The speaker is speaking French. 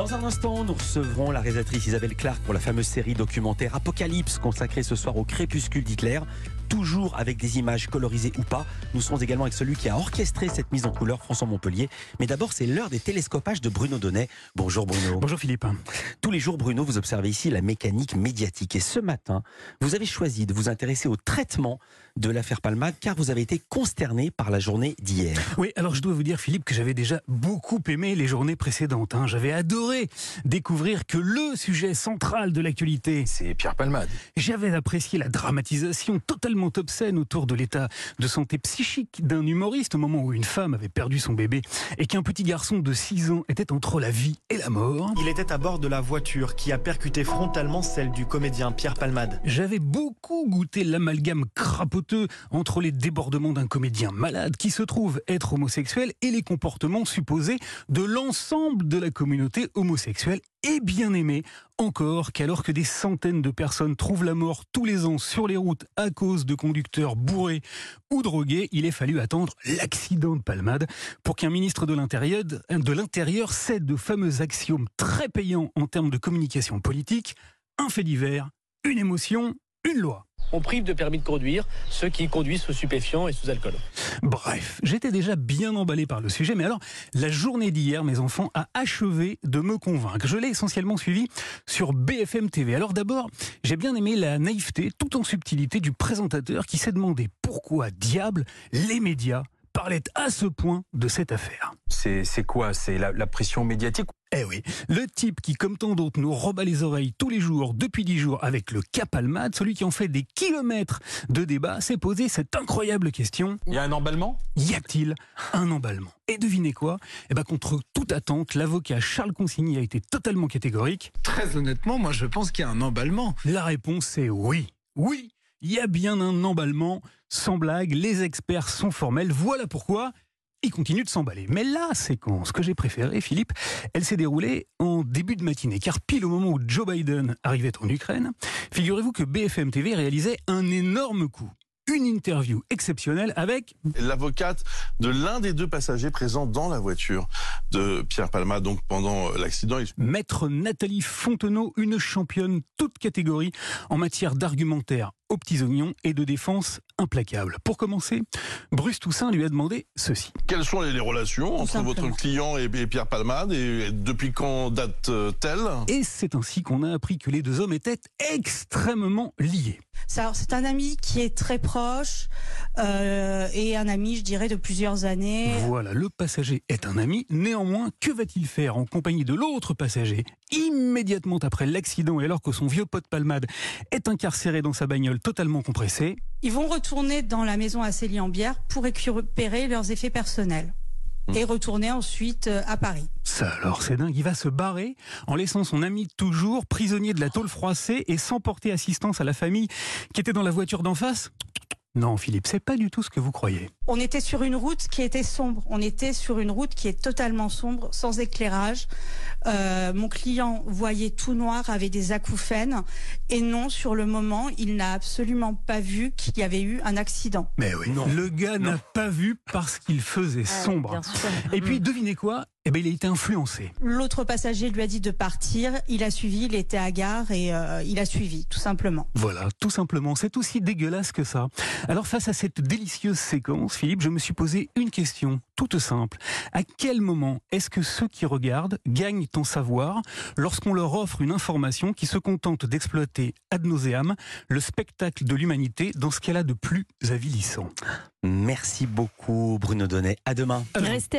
Dans un instant, nous recevrons la réalisatrice Isabelle Clark pour la fameuse série documentaire Apocalypse consacrée ce soir au crépuscule d'Hitler toujours avec des images colorisées ou pas. Nous serons également avec celui qui a orchestré cette mise en couleur, François Montpellier. Mais d'abord, c'est l'heure des télescopages de Bruno Donnet. Bonjour Bruno. Bonjour Philippe. Tous les jours, Bruno, vous observez ici la mécanique médiatique. Et ce matin, vous avez choisi de vous intéresser au traitement de l'affaire Palma car vous avez été consterné par la journée d'hier. Oui, alors je dois vous dire Philippe que j'avais déjà beaucoup aimé les journées précédentes. Hein. J'avais adoré découvrir que le sujet central de l'actualité, c'est Pierre Palmade. J'avais apprécié la dramatisation totalement obscène autour de l'état de santé psychique d'un humoriste au moment où une femme avait perdu son bébé et qu'un petit garçon de 6 ans était entre la vie et la mort. Il était à bord de la voiture qui a percuté frontalement celle du comédien Pierre Palmade. J'avais beaucoup goûté l'amalgame crapoteux entre les débordements d'un comédien malade qui se trouve être homosexuel et les comportements supposés de l'ensemble de la communauté homosexuelle et bien aimée encore qu'alors que des centaines de personnes trouvent la mort tous les ans sur les routes à cause de conducteurs bourrés ou drogués, il est fallu attendre l'accident de Palmade pour qu'un ministre de l'Intérieur cède de fameux axiomes très payants en termes de communication politique, un fait divers, une émotion, une loi on prive de permis de conduire ceux qui conduisent sous stupéfiants et sous alcool. Bref, j'étais déjà bien emballé par le sujet, mais alors, la journée d'hier, mes enfants, a achevé de me convaincre. Je l'ai essentiellement suivi sur BFM TV. Alors d'abord, j'ai bien aimé la naïveté, tout en subtilité, du présentateur qui s'est demandé pourquoi, diable, les médias parlaient à ce point de cette affaire. C'est quoi? C'est la pression médiatique? Eh oui, le type qui, comme tant d'autres, nous rebat les oreilles tous les jours, depuis dix jours, avec le Capalmade, celui qui en fait des kilomètres de débat, s'est posé cette incroyable question. Il y a un emballement? Y a-t-il un emballement? Et devinez quoi? Eh ben, contre toute attente, l'avocat Charles Consigny a été totalement catégorique. Très honnêtement, moi je pense qu'il y a un emballement. La réponse est oui. Oui, il y a bien un emballement. Sans blague, les experts sont formels. Voilà pourquoi il continue de s'emballer. Mais la séquence que j'ai préférée, Philippe, elle s'est déroulée en début de matinée, car pile au moment où Joe Biden arrivait en Ukraine, figurez-vous que BFM TV réalisait un énorme coup une interview exceptionnelle avec l'avocate de l'un des deux passagers présents dans la voiture de Pierre Palma, donc pendant l'accident. Maître Nathalie Fontenot, une championne toute catégorie en matière d'argumentaire aux petits oignons et de défense implacable. Pour commencer, Bruce Toussaint lui a demandé ceci. Quelles sont les relations entre votre client et Pierre Palmade et depuis quand date-t-elle Et c'est ainsi qu'on a appris que les deux hommes étaient extrêmement liés. C'est un ami qui est très proche euh, et un ami, je dirais, de plusieurs années. Voilà, le passager est un ami. Néanmoins, que va-t-il faire en compagnie de l'autre passager immédiatement après l'accident et alors que son vieux pote Palmade est incarcéré dans sa bagnole totalement compressée? Ils vont retourner dans la maison à Célie-en-Bière pour récupérer leurs effets personnels et retourner ensuite euh, à Paris. Ça alors, c'est dingue. Il va se barrer en laissant son ami toujours prisonnier de la tôle froissée et sans porter assistance à la famille qui était dans la voiture d'en face. Non, Philippe, c'est pas du tout ce que vous croyez. On était sur une route qui était sombre. On était sur une route qui est totalement sombre, sans éclairage. Euh, mon client voyait tout noir, avait des acouphènes. Et non, sur le moment, il n'a absolument pas vu qu'il y avait eu un accident. Mais oui, non. le gars n'a pas vu parce qu'il faisait ah sombre. Et puis, devinez quoi? Eh ben, il a été influencé. L'autre passager lui a dit de partir, il a suivi, il était à gare et euh, il a suivi, tout simplement. Voilà, tout simplement. C'est aussi dégueulasse que ça. Alors face à cette délicieuse séquence, Philippe, je me suis posé une question toute simple. À quel moment est-ce que ceux qui regardent gagnent en savoir lorsqu'on leur offre une information qui se contente d'exploiter ad nauseam le spectacle de l'humanité dans ce qu'elle a de plus avilissant? Merci beaucoup Bruno Donnet. À demain. Restez